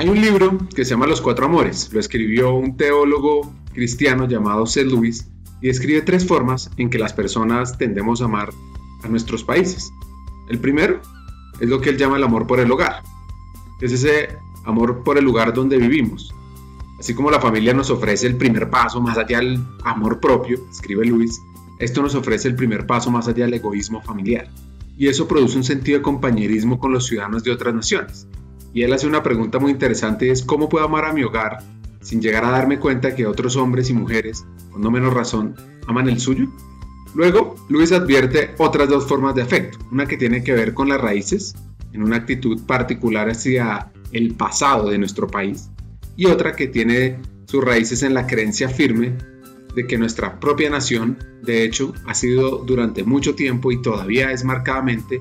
Hay un libro que se llama Los Cuatro Amores. Lo escribió un teólogo cristiano llamado C. Lewis y describe tres formas en que las personas tendemos a amar a nuestros países. El primero es lo que él llama el amor por el hogar. Es ese amor por el lugar donde vivimos. Así como la familia nos ofrece el primer paso más allá del amor propio, escribe Luis, esto nos ofrece el primer paso más allá del egoísmo familiar. Y eso produce un sentido de compañerismo con los ciudadanos de otras naciones. Y él hace una pregunta muy interesante es ¿cómo puedo amar a mi hogar sin llegar a darme cuenta que otros hombres y mujeres, con no menos razón, aman el suyo? Luego, Luis advierte otras dos formas de afecto, una que tiene que ver con las raíces, en una actitud particular hacia el pasado de nuestro país, y otra que tiene sus raíces en la creencia firme de que nuestra propia nación, de hecho, ha sido durante mucho tiempo y todavía es marcadamente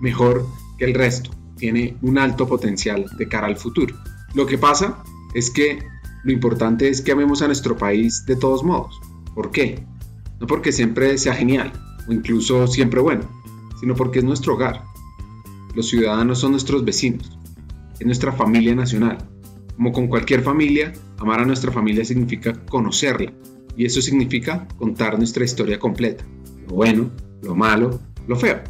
mejor que el resto, tiene un alto potencial de cara al futuro. Lo que pasa es que lo importante es que amemos a nuestro país de todos modos. ¿Por qué? No porque siempre sea genial o incluso siempre bueno, sino porque es nuestro hogar. Los ciudadanos son nuestros vecinos, es nuestra familia nacional. Como con cualquier familia, amar a nuestra familia significa conocerla, y eso significa contar nuestra historia completa, lo bueno, lo malo, lo feo.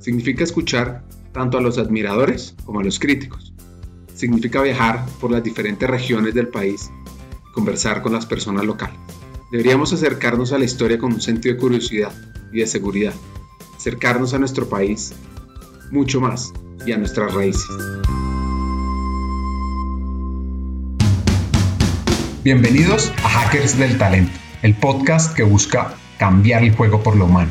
Significa escuchar tanto a los admiradores como a los críticos. Significa viajar por las diferentes regiones del país y conversar con las personas locales. Deberíamos acercarnos a la historia con un sentido de curiosidad y de seguridad. Acercarnos a nuestro país mucho más y a nuestras raíces. Bienvenidos a Hackers del Talento, el podcast que busca cambiar el juego por lo humano.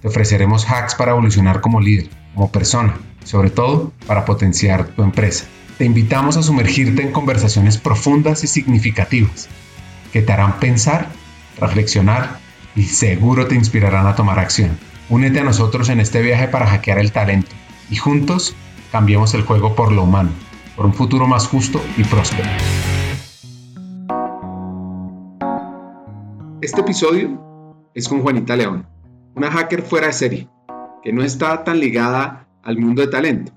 te ofreceremos hacks para evolucionar como líder, como persona, sobre todo para potenciar tu empresa te invitamos a sumergirte en conversaciones profundas y significativas que te harán pensar, reflexionar y seguro te inspirarán a tomar acción. Únete a nosotros en este viaje para hackear el talento y juntos cambiemos el juego por lo humano, por un futuro más justo y próspero. Este episodio es con Juanita León, una hacker fuera de serie, que no está tan ligada al mundo de talento,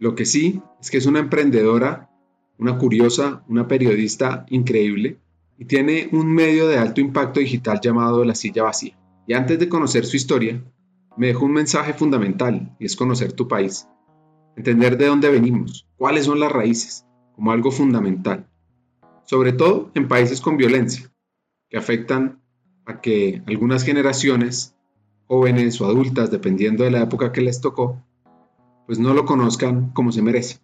lo que sí es que es una emprendedora, una curiosa, una periodista increíble y tiene un medio de alto impacto digital llamado La Silla Vacía. Y antes de conocer su historia, me dejó un mensaje fundamental y es conocer tu país. Entender de dónde venimos, cuáles son las raíces, como algo fundamental. Sobre todo en países con violencia, que afectan a que algunas generaciones, jóvenes o adultas, dependiendo de la época que les tocó, pues no lo conozcan como se merece.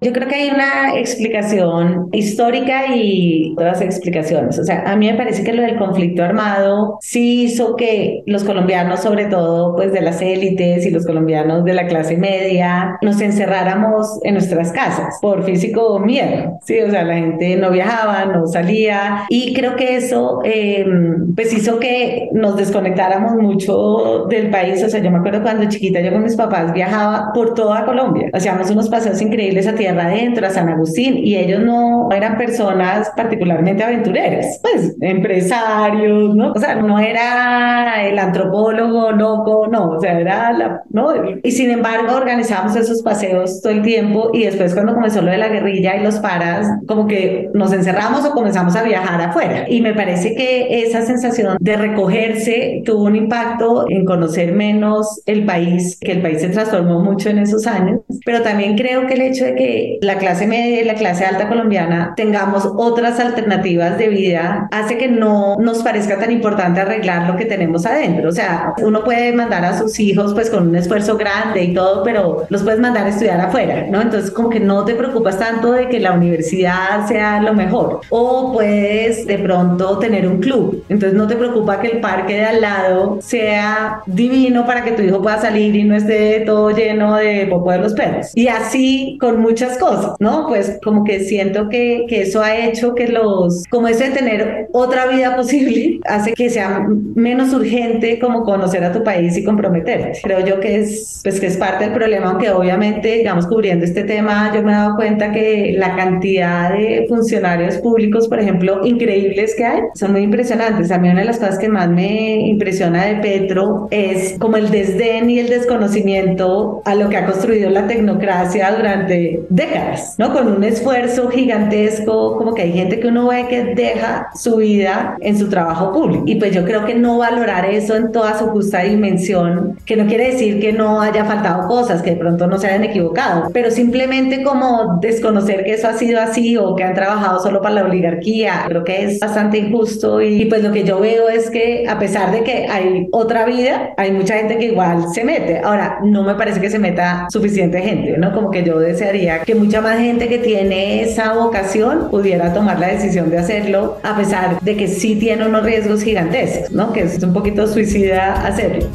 Yo creo que hay una explicación histórica y todas explicaciones. O sea, a mí me parece que lo del conflicto armado sí hizo que los colombianos, sobre todo pues de las élites y los colombianos de la clase media, nos encerráramos en nuestras casas por físico miedo. Sí, o sea, la gente no viajaba, no salía y creo que eso em, pues hizo que nos desconectáramos mucho del país. O sea, yo me acuerdo cuando chiquita yo con mis papás viajaba por toda Colombia. Hacíamos unos paseos increíbles a tierra adentro, a San Agustín, y ellos no eran personas particularmente aventureras, pues empresarios, ¿no? O sea, no era el antropólogo loco, no, o sea, era la, ¿no? Y sin embargo organizamos esos paseos todo el tiempo y después cuando comenzó lo de la guerrilla y los paras, como que nos encerramos o comenzamos a viajar afuera. Y me parece que esa sensación de recogerse tuvo un impacto en conocer menos el país, que el país se transformó mucho en esos años, pero también creo que el hecho de que la clase media y la clase alta colombiana tengamos otras alternativas de vida hace que no nos parezca tan importante arreglar lo que tenemos adentro. O sea, uno puede mandar a sus hijos pues con un esfuerzo grande y todo, pero los puedes mandar a estudiar afuera, ¿no? Entonces como que no te preocupas tanto de que la universidad sea lo mejor. O puedes de pronto tener un club. Entonces no te preocupa que el parque de al lado sea divino para que tu hijo pueda salir y no esté todo lleno de popo de los perros. Y así con muchas muchas cosas, ¿no? Pues como que siento que, que eso ha hecho que los, como ese tener otra vida posible, hace que sea menos urgente como conocer a tu país y comprometerte. Creo yo que es, pues que es parte del problema, aunque obviamente, digamos, cubriendo este tema, yo me he dado cuenta que la cantidad de funcionarios públicos, por ejemplo, increíbles que hay, son muy impresionantes. A mí una de las cosas que más me impresiona de Petro es como el desdén y el desconocimiento a lo que ha construido la tecnocracia durante décadas, ¿no? Con un esfuerzo gigantesco, como que hay gente que uno ve que deja su vida en su trabajo público. Y pues yo creo que no valorar eso en toda su justa dimensión, que no quiere decir que no haya faltado cosas, que de pronto no se hayan equivocado, pero simplemente como desconocer que eso ha sido así o que han trabajado solo para la oligarquía, creo que es bastante injusto y, y pues lo que yo veo es que a pesar de que hay otra vida, hay mucha gente que igual se mete. Ahora, no me parece que se meta suficiente gente, ¿no? Como que yo desearía que mucha más gente que tiene esa vocación pudiera tomar la decisión de hacerlo, a pesar de que sí tiene unos riesgos gigantescos, ¿no? Que es un poquito suicida hacerlo.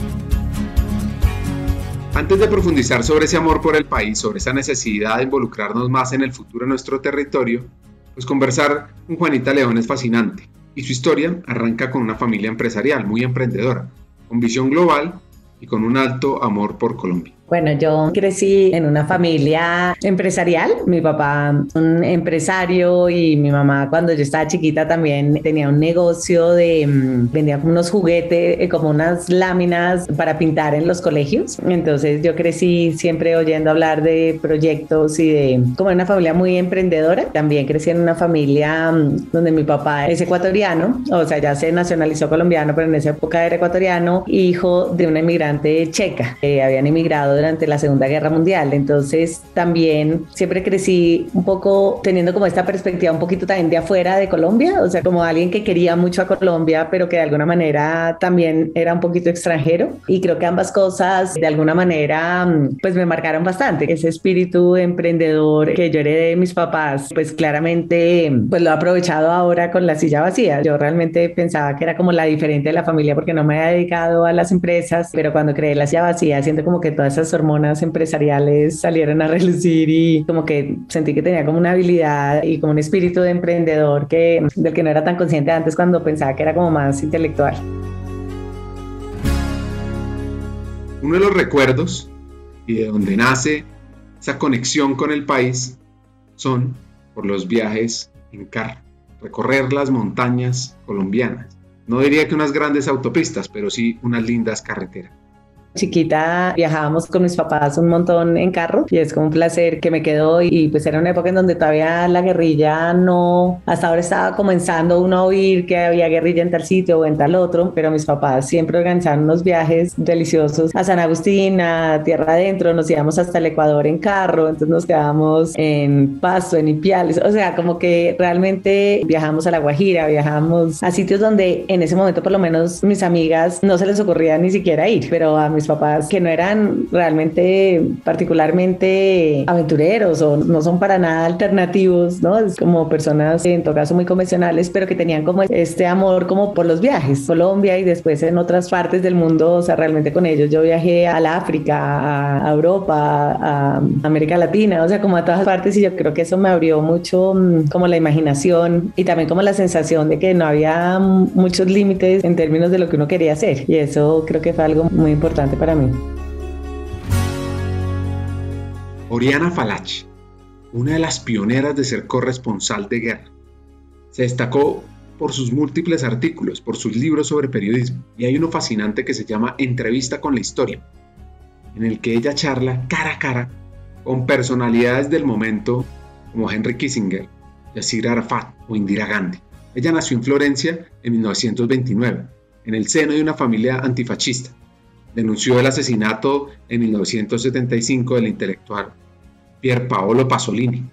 Antes de profundizar sobre ese amor por el país, sobre esa necesidad de involucrarnos más en el futuro de nuestro territorio, pues conversar con Juanita León es fascinante. Y su historia arranca con una familia empresarial muy emprendedora, con visión global y con un alto amor por Colombia. Bueno, yo crecí en una familia empresarial. Mi papá, un empresario, y mi mamá, cuando yo estaba chiquita, también tenía un negocio de mm, vendía unos juguetes, eh, como unas láminas para pintar en los colegios. Entonces, yo crecí siempre oyendo hablar de proyectos y de como una familia muy emprendedora. También crecí en una familia mm, donde mi papá es ecuatoriano, o sea, ya se nacionalizó colombiano, pero en esa época era ecuatoriano, hijo de una inmigrante checa. que habían emigrado durante la Segunda Guerra Mundial. Entonces también siempre crecí un poco teniendo como esta perspectiva un poquito también de afuera de Colombia, o sea, como alguien que quería mucho a Colombia, pero que de alguna manera también era un poquito extranjero. Y creo que ambas cosas de alguna manera pues me marcaron bastante. Ese espíritu emprendedor que yo heredé de mis papás, pues claramente pues lo he aprovechado ahora con la silla vacía. Yo realmente pensaba que era como la diferente de la familia porque no me había dedicado a las empresas, pero cuando creé la silla vacía siento como que todas esas hormonas empresariales salieron a relucir y como que sentí que tenía como una habilidad y como un espíritu de emprendedor que, del que no era tan consciente antes cuando pensaba que era como más intelectual. Uno de los recuerdos y de donde nace esa conexión con el país son por los viajes en carro, recorrer las montañas colombianas. No diría que unas grandes autopistas, pero sí unas lindas carreteras chiquita viajábamos con mis papás un montón en carro y es como un placer que me quedó y pues era una época en donde todavía la guerrilla no, hasta ahora estaba comenzando uno a oír que había guerrilla en tal sitio o en tal otro, pero mis papás siempre organizaron unos viajes deliciosos a San Agustín, a Tierra Adentro, nos íbamos hasta el Ecuador en carro, entonces nos quedábamos en Pasto, en Ipiales, o sea, como que realmente viajamos a La Guajira, viajamos a sitios donde en ese momento por lo menos mis amigas no se les ocurría ni siquiera ir, pero a mis papás que no eran realmente particularmente aventureros o no son para nada alternativos, ¿no? Es como personas en todo caso muy convencionales, pero que tenían como este amor como por los viajes, Colombia y después en otras partes del mundo, o sea, realmente con ellos yo viajé a la África, a Europa, a América Latina, o sea, como a todas partes y yo creo que eso me abrió mucho mm, como la imaginación y también como la sensación de que no había muchos límites en términos de lo que uno quería hacer y eso creo que fue algo muy importante para mí. Oriana Falachi, una de las pioneras de ser corresponsal de guerra, se destacó por sus múltiples artículos, por sus libros sobre periodismo, y hay uno fascinante que se llama Entrevista con la Historia, en el que ella charla cara a cara con personalidades del momento como Henry Kissinger, Yasir Arafat o Indira Gandhi. Ella nació en Florencia en 1929, en el seno de una familia antifascista, denunció el asesinato en 1975 del intelectual Pier Paolo Pasolini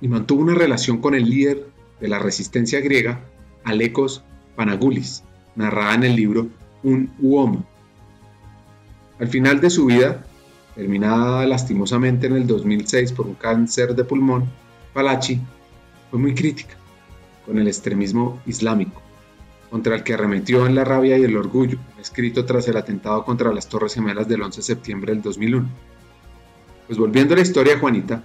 y mantuvo una relación con el líder de la resistencia griega, Alekos Panagoulis, narrada en el libro Un Uomo. Al final de su vida, terminada lastimosamente en el 2006 por un cáncer de pulmón, Palachi fue muy crítica con el extremismo islámico contra el que arremetió en la rabia y el orgullo, escrito tras el atentado contra las Torres Gemelas del 11 de septiembre del 2001. Pues volviendo a la historia, Juanita,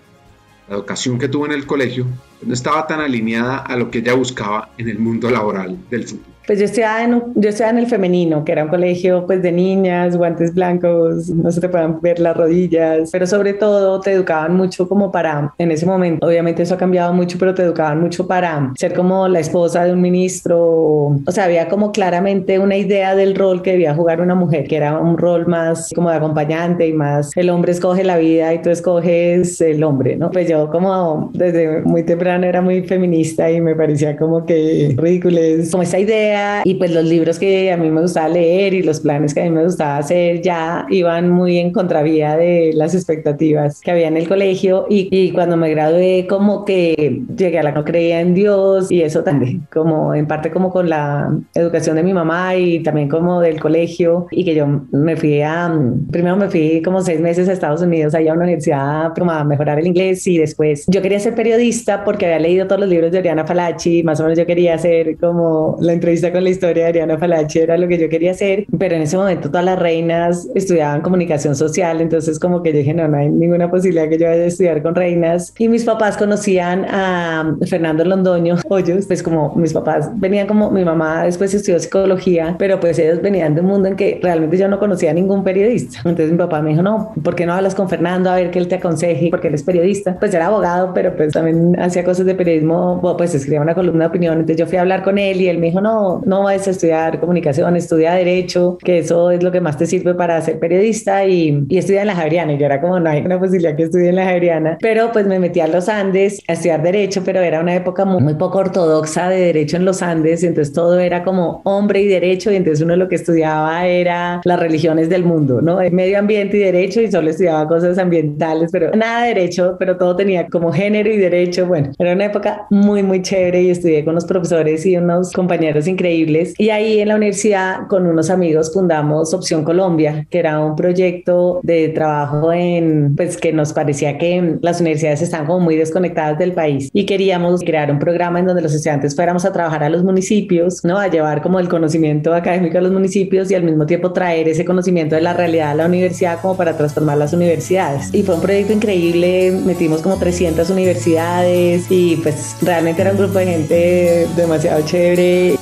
la educación que tuvo en el colegio no estaba tan alineada a lo que ella buscaba en el mundo laboral del futuro. Pues yo estudiaba, en, yo estudiaba en el femenino, que era un colegio pues de niñas, guantes blancos, no se te puedan ver las rodillas, pero sobre todo te educaban mucho como para, en ese momento, obviamente eso ha cambiado mucho, pero te educaban mucho para ser como la esposa de un ministro, o sea, había como claramente una idea del rol que debía jugar una mujer, que era un rol más como de acompañante y más el hombre escoge la vida y tú escoges el hombre, ¿no? Pues yo como desde muy temprano era muy feminista y me parecía como que ridículo, como esa idea. Y pues los libros que a mí me gustaba leer y los planes que a mí me gustaba hacer ya iban muy en contravía de las expectativas que había en el colegio. Y, y cuando me gradué como que llegué a la no creía en Dios y eso también como en parte como con la educación de mi mamá y también como del colegio. Y que yo me fui a primero me fui como seis meses a Estados Unidos allá a una universidad como a mejorar el inglés y después yo quería ser periodista porque había leído todos los libros de Oriana Falachi más o menos yo quería hacer como la entrevista con la historia de Ariana Falache, era lo que yo quería hacer, pero en ese momento todas las reinas estudiaban comunicación social, entonces como que yo dije, no, no hay ninguna posibilidad que yo vaya a estudiar con reinas. Y mis papás conocían a Fernando Londoño Hoyos, pues como mis papás venían como, mi mamá después estudió psicología, pero pues ellos venían de un mundo en que realmente yo no conocía a ningún periodista. Entonces mi papá me dijo, no, ¿por qué no hablas con Fernando a ver que él te aconseje? Porque él es periodista. Pues era abogado, pero pues también hacía cosas de periodismo, pues escribía una columna de opinión. Entonces yo fui a hablar con él y él me dijo, no, no, vas a estudiar comunicación, estudia derecho, que eso es lo que más te sirve para ser periodista y, y estudia en la Javeriana. Y yo era como, no hay una posibilidad que estudie en la Javeriana, pero pues me metí a los Andes a estudiar derecho, pero era una época muy, muy poco ortodoxa de derecho en los Andes, entonces todo era como hombre y derecho, y entonces uno lo que estudiaba era las religiones del mundo, ¿no? Medio ambiente y derecho, y solo estudiaba cosas ambientales, pero nada de derecho, pero todo tenía como género y derecho. Bueno, era una época muy, muy chévere y estudié con los profesores y unos compañeros increíbles y ahí en la universidad con unos amigos fundamos Opción Colombia, que era un proyecto de trabajo en, pues que nos parecía que las universidades están como muy desconectadas del país y queríamos crear un programa en donde los estudiantes fuéramos a trabajar a los municipios, ¿no? A llevar como el conocimiento académico a los municipios y al mismo tiempo traer ese conocimiento de la realidad a la universidad como para transformar las universidades. Y fue un proyecto increíble, metimos como 300 universidades y pues realmente era un grupo de gente demasiado chévere.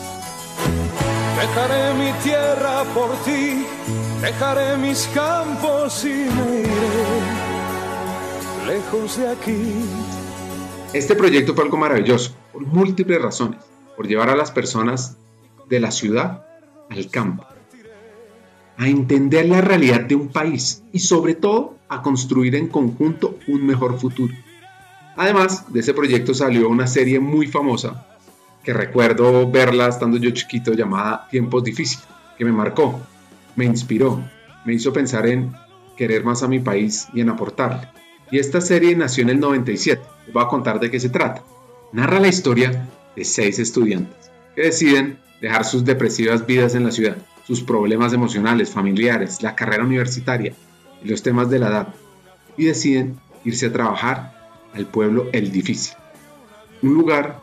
Dejaré mi tierra por ti, dejaré mis campos y me iré lejos de aquí. Este proyecto fue algo maravilloso por múltiples razones, por llevar a las personas de la ciudad al campo, a entender la realidad de un país y sobre todo a construir en conjunto un mejor futuro. Además de ese proyecto salió una serie muy famosa que recuerdo verla estando yo chiquito llamada Tiempos Difíciles, que me marcó, me inspiró, me hizo pensar en querer más a mi país y en aportarle. Y esta serie nació en el 97. Les voy a contar de qué se trata. Narra la historia de seis estudiantes que deciden dejar sus depresivas vidas en la ciudad, sus problemas emocionales, familiares, la carrera universitaria y los temas de la edad, y deciden irse a trabajar al pueblo El Difícil, un lugar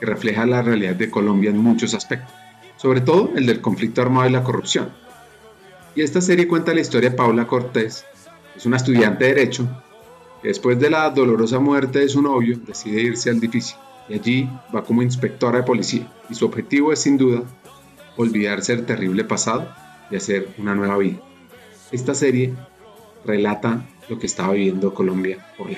que refleja la realidad de Colombia en muchos aspectos, sobre todo el del conflicto armado y la corrupción. Y esta serie cuenta la historia de Paula Cortés, es una estudiante de Derecho, que después de la dolorosa muerte de su novio decide irse al difícil y allí va como inspectora de policía y su objetivo es sin duda olvidarse del terrible pasado y hacer una nueva vida. Esta serie relata lo que estaba viviendo Colombia hoy.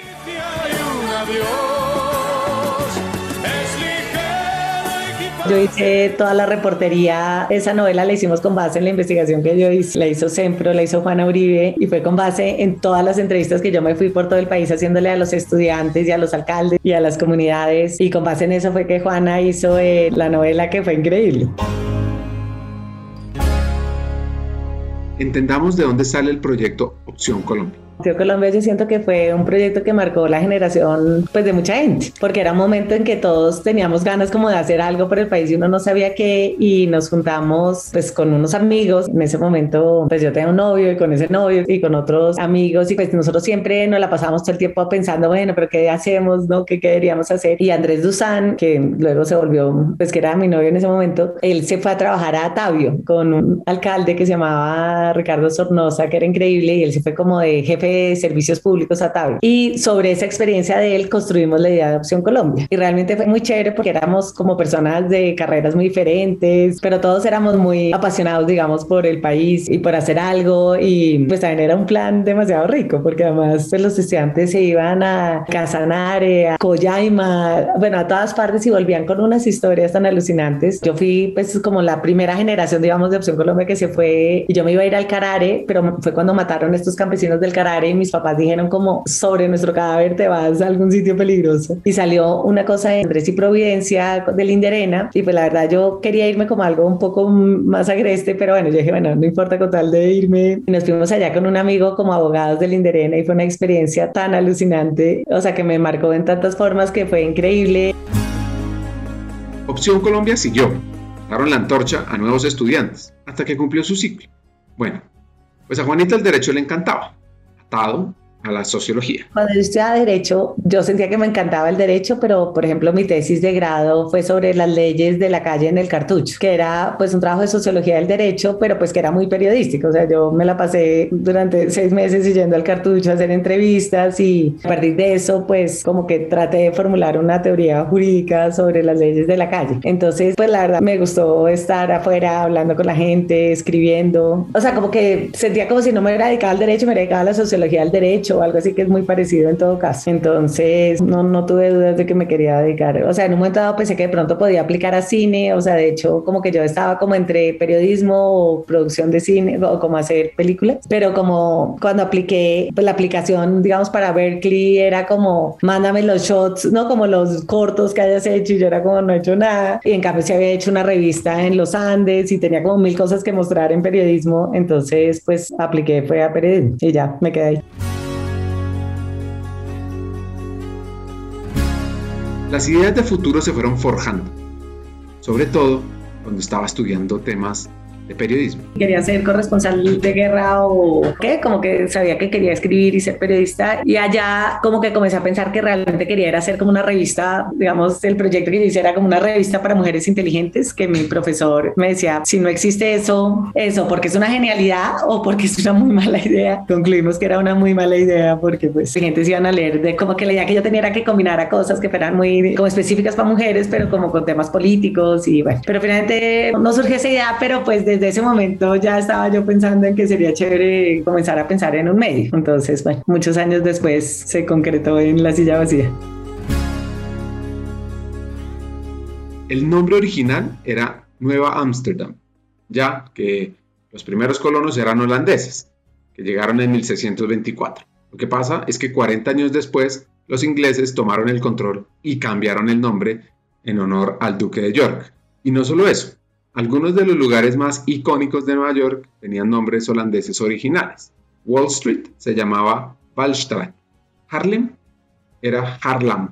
Yo hice toda la reportería, esa novela la hicimos con base en la investigación que yo hice, la hizo Sempro, la hizo Juana Uribe y fue con base en todas las entrevistas que yo me fui por todo el país haciéndole a los estudiantes y a los alcaldes y a las comunidades y con base en eso fue que Juana hizo eh, la novela que fue increíble. Entendamos de dónde sale el proyecto Opción Colombia. Tío Colombia yo siento que fue un proyecto que marcó la generación pues de mucha gente, porque era un momento en que todos teníamos ganas como de hacer algo por el país y uno no sabía qué y nos juntamos pues con unos amigos. En ese momento pues yo tenía un novio y con ese novio y con otros amigos y pues nosotros siempre nos la pasábamos todo el tiempo pensando, bueno, pero ¿qué hacemos? ¿No? ¿Qué, qué deberíamos hacer? Y Andrés Duzán, que luego se volvió pues que era mi novio en ese momento, él se fue a trabajar a Tabio con un alcalde que se llamaba Ricardo Sornosa, que era increíble y él se fue como de jefe jefe de servicios públicos a Tabla. Y sobre esa experiencia de él construimos la idea de Opción Colombia. Y realmente fue muy chévere porque éramos como personas de carreras muy diferentes, pero todos éramos muy apasionados, digamos, por el país y por hacer algo. Y pues también era un plan demasiado rico porque además pues, los estudiantes se iban a Casanare, a Coyaima, bueno, a todas partes y volvían con unas historias tan alucinantes. Yo fui pues como la primera generación, digamos, de Opción Colombia que se fue y yo me iba a ir al Carare, pero fue cuando mataron estos campesinos del Carare y mis papás dijeron como sobre nuestro cadáver te vas a algún sitio peligroso. Y salió una cosa de Andrés y Providencia de Linderena y pues la verdad yo quería irme como algo un poco más agreste, pero bueno, yo dije, bueno, no importa con tal de irme. Y nos fuimos allá con un amigo como abogados de Linderena y fue una experiencia tan alucinante, o sea que me marcó en tantas formas que fue increíble. Opción Colombia siguió. Daron la antorcha a nuevos estudiantes hasta que cumplió su ciclo. Bueno, pues a Juanita el derecho le encantaba. tal a la sociología. Cuando yo estudiaba Derecho, yo sentía que me encantaba el derecho, pero por ejemplo mi tesis de grado fue sobre las leyes de la calle en el cartucho, que era pues un trabajo de sociología del derecho, pero pues que era muy periodístico. O sea, yo me la pasé durante seis meses yendo al cartucho a hacer entrevistas y a partir de eso pues como que traté de formular una teoría jurídica sobre las leyes de la calle. Entonces pues la verdad me gustó estar afuera hablando con la gente, escribiendo. O sea, como que sentía como si no me hubiera dedicado al derecho, me hubiera dedicado a la sociología del derecho o algo así que es muy parecido en todo caso. Entonces, no, no tuve dudas de que me quería dedicar. O sea, en un momento dado pensé que de pronto podía aplicar a cine, o sea, de hecho, como que yo estaba como entre periodismo o producción de cine o como hacer películas, pero como cuando apliqué pues, la aplicación, digamos, para Berkeley era como, mándame los shots, no como los cortos que hayas hecho y yo era como, no he hecho nada. Y en cambio, se había hecho una revista en los Andes y tenía como mil cosas que mostrar en periodismo, entonces pues apliqué, fue a periodismo y ya, me quedé ahí. Las ideas de futuro se fueron forjando, sobre todo cuando estaba estudiando temas de periodismo. Quería ser corresponsal de guerra o qué, como que sabía que quería escribir y ser periodista y allá como que comencé a pensar que realmente quería era hacer como una revista, digamos, el proyecto que yo hice era como una revista para mujeres inteligentes, que mi profesor me decía, si no existe eso, eso, porque es una genialidad o porque es una muy mala idea. Concluimos que era una muy mala idea porque pues gente se iban a leer de como que la idea que yo tenía era que combinara cosas que fueran muy como específicas para mujeres, pero como con temas políticos y bueno, pero finalmente no surgió esa idea, pero pues desde ese momento ya estaba yo pensando en que sería chévere comenzar a pensar en un medio. Entonces, bueno, muchos años después se concretó en la silla vacía. El nombre original era Nueva Ámsterdam, ya que los primeros colonos eran holandeses, que llegaron en 1624. Lo que pasa es que 40 años después, los ingleses tomaron el control y cambiaron el nombre en honor al duque de York. Y no solo eso, algunos de los lugares más icónicos de Nueva York tenían nombres holandeses originales. Wall Street se llamaba Wallstraat, Harlem era Harlem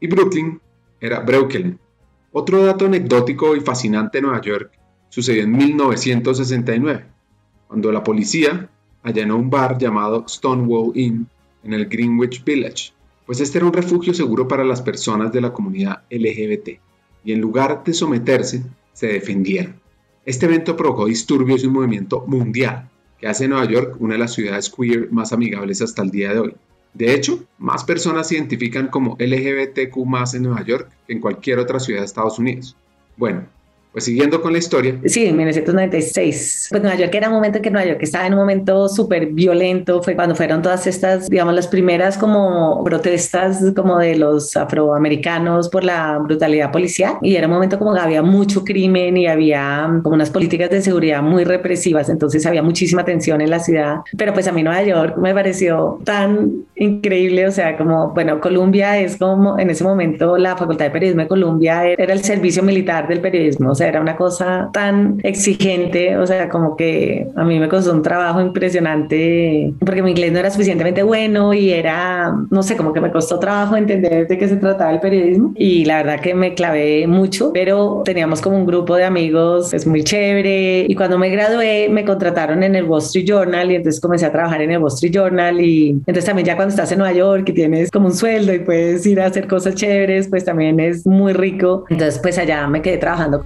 y Brooklyn era Breukelen. Otro dato anecdótico y fascinante de Nueva York sucedió en 1969, cuando la policía allanó un bar llamado Stonewall Inn en el Greenwich Village, pues este era un refugio seguro para las personas de la comunidad LGBT, y en lugar de someterse, se defendieron. Este evento provocó disturbios y un movimiento mundial que hace Nueva York una de las ciudades queer más amigables hasta el día de hoy. De hecho, más personas se identifican como LGBTQ en Nueva York que en cualquier otra ciudad de Estados Unidos. Bueno, pues siguiendo con la historia. Sí, en 1996. Pues Nueva York era un momento en que Nueva York estaba en un momento súper violento. Fue cuando fueron todas estas, digamos, las primeras como protestas como de los afroamericanos por la brutalidad policial. Y era un momento como que había mucho crimen y había como unas políticas de seguridad muy represivas. Entonces había muchísima tensión en la ciudad. Pero pues a mí Nueva York me pareció tan increíble. O sea, como, bueno, Columbia es como en ese momento la Facultad de Periodismo de Columbia era el servicio militar del periodismo. O sea, era una cosa tan exigente, o sea, como que a mí me costó un trabajo impresionante porque mi inglés no era suficientemente bueno y era, no sé, como que me costó trabajo entender de qué se trataba el periodismo y la verdad que me clavé mucho, pero teníamos como un grupo de amigos, es muy chévere y cuando me gradué me contrataron en el Wall Street Journal y entonces comencé a trabajar en el Wall Street Journal y entonces también ya cuando estás en Nueva York y tienes como un sueldo y puedes ir a hacer cosas chéveres, pues también es muy rico. Entonces pues allá me quedé trabajando.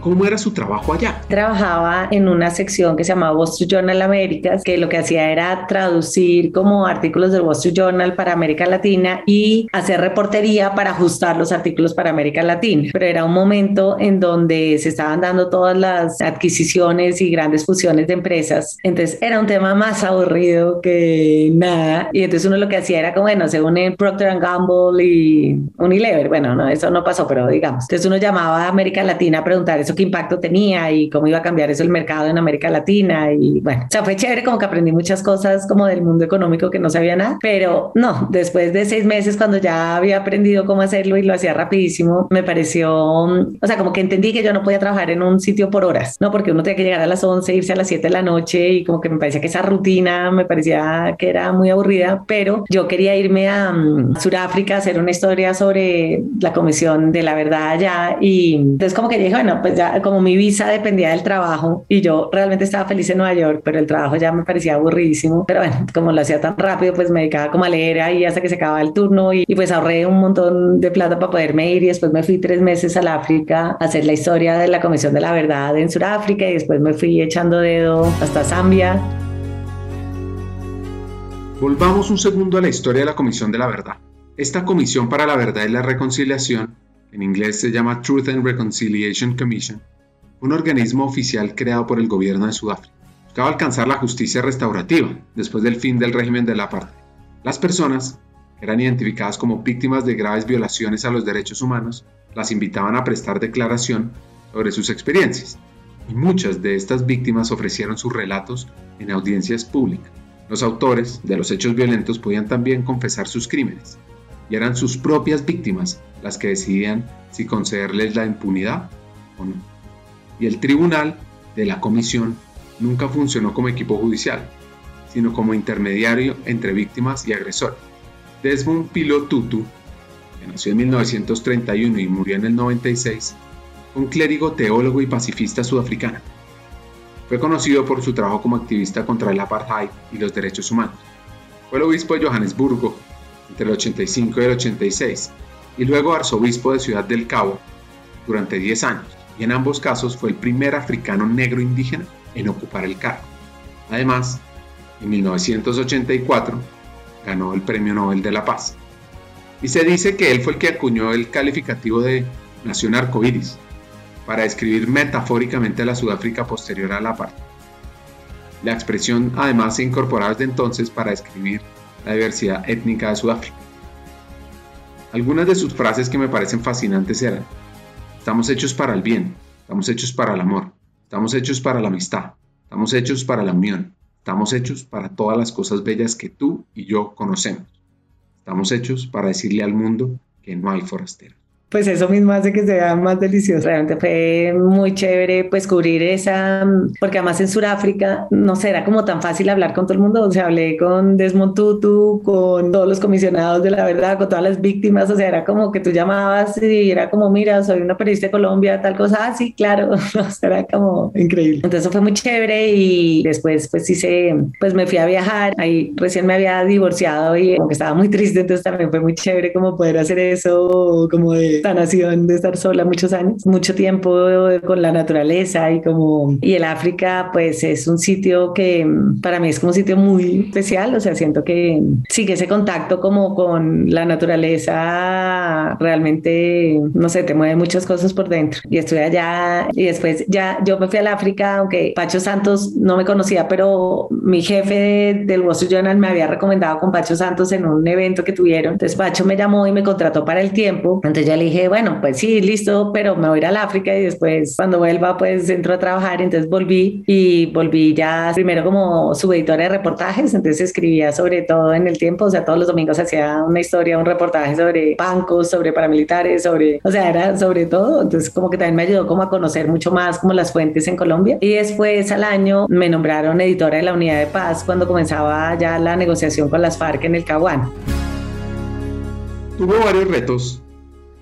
¿Cómo era su trabajo allá? Trabajaba en una sección que se llamaba Wall Street Journal Américas, que lo que hacía era traducir como artículos del Wall Street Journal para América Latina y hacer reportería para ajustar los artículos para América Latina. Pero era un momento en donde se estaban dando todas las adquisiciones y grandes fusiones de empresas. Entonces era un tema más aburrido que nada. Y entonces uno lo que hacía era como, bueno, se unen Procter Gamble y Unilever. Bueno, no, eso no pasó, pero digamos. Entonces uno llamaba a América Latina a preguntar qué impacto tenía y cómo iba a cambiar eso el mercado en América Latina. Y bueno, o sea, fue chévere, como que aprendí muchas cosas como del mundo económico que no sabía nada, pero no, después de seis meses, cuando ya había aprendido cómo hacerlo y lo hacía rapidísimo, me pareció, o sea, como que entendí que yo no podía trabajar en un sitio por horas, ¿no? Porque uno tenía que llegar a las 11, irse a las 7 de la noche y como que me parecía que esa rutina me parecía que era muy aburrida, pero yo quería irme a um, Sudáfrica a hacer una historia sobre la Comisión de la Verdad allá y entonces como que dije, bueno, pues ya como mi visa dependía del trabajo y yo realmente estaba feliz en Nueva York, pero el trabajo ya me parecía aburridísimo. Pero bueno, como lo hacía tan rápido, pues me dedicaba como a leer ahí hasta que se acababa el turno y, pues ahorré un montón de plata para poderme ir y después me fui tres meses al África a hacer la historia de la Comisión de la Verdad en Sudáfrica y después me fui echando dedo hasta Zambia. Volvamos un segundo a la historia de la Comisión de la Verdad. Esta Comisión para la Verdad y la Reconciliación en inglés se llama Truth and Reconciliation Commission, un organismo oficial creado por el gobierno de Sudáfrica. Buscaba alcanzar la justicia restaurativa después del fin del régimen de la apartheid. Las personas que eran identificadas como víctimas de graves violaciones a los derechos humanos las invitaban a prestar declaración sobre sus experiencias, y muchas de estas víctimas ofrecieron sus relatos en audiencias públicas. Los autores de los hechos violentos podían también confesar sus crímenes, y eran sus propias víctimas las que decidían si concederles la impunidad o no. Y el tribunal de la comisión nunca funcionó como equipo judicial, sino como intermediario entre víctimas y agresores. Desmond Pilotutu, que nació en 1931 y murió en el 96, un clérigo, teólogo y pacifista sudafricano. Fue conocido por su trabajo como activista contra el apartheid y los derechos humanos. Fue el obispo de Johannesburgo entre el 85 y el 86, y luego arzobispo de Ciudad del Cabo durante 10 años, y en ambos casos fue el primer africano negro indígena en ocupar el cargo. Además, en 1984 ganó el Premio Nobel de la Paz. Y se dice que él fue el que acuñó el calificativo de nación arcoíris para describir metafóricamente la Sudáfrica posterior a la paz. La expresión además se incorporaba desde entonces para describir la diversidad étnica de Sudáfrica. Algunas de sus frases que me parecen fascinantes eran, estamos hechos para el bien, estamos hechos para el amor, estamos hechos para la amistad, estamos hechos para la unión, estamos hechos para todas las cosas bellas que tú y yo conocemos. Estamos hechos para decirle al mundo que no hay forastero pues eso mismo hace que sea más delicioso. Realmente fue muy chévere pues cubrir esa, porque además en Sudáfrica no sé, era como tan fácil hablar con todo el mundo, o sea, hablé con Desmond Tutu, con todos los comisionados de la verdad, con todas las víctimas, o sea, era como que tú llamabas y era como, mira, soy una periodista de Colombia, tal cosa, ah, sí, claro, o sea, era como increíble. Entonces fue muy chévere y después pues hice, pues me fui a viajar, ahí recién me había divorciado y como que estaba muy triste, entonces también fue muy chévere como poder hacer eso, como de sanación de estar sola muchos años, mucho tiempo con la naturaleza y como, y el África pues es un sitio que para mí es como un sitio muy especial, o sea, siento que sigue ese contacto como con la naturaleza realmente, no sé, te mueve muchas cosas por dentro. Y estuve allá y después ya yo me fui al África, aunque Pacho Santos no me conocía, pero mi jefe del Wall Street Journal me había recomendado con Pacho Santos en un evento que tuvieron. Entonces Pacho me llamó y me contrató para el tiempo. Entonces ya le dije, bueno, pues sí, listo, pero me voy a ir al África y después cuando vuelva, pues entro a trabajar. Entonces volví y volví ya primero como subeditora de reportajes, entonces escribía sobre todo en el tiempo, o sea, todos los domingos hacía una historia, un reportaje sobre bancos, sobre paramilitares, sobre, o sea, era sobre todo. Entonces como que también me ayudó como a conocer mucho más como las fuentes en Colombia. Y después al año me nombraron editora de la Unidad de Paz cuando comenzaba ya la negociación con las FARC en el Caguán. Tuvo varios retos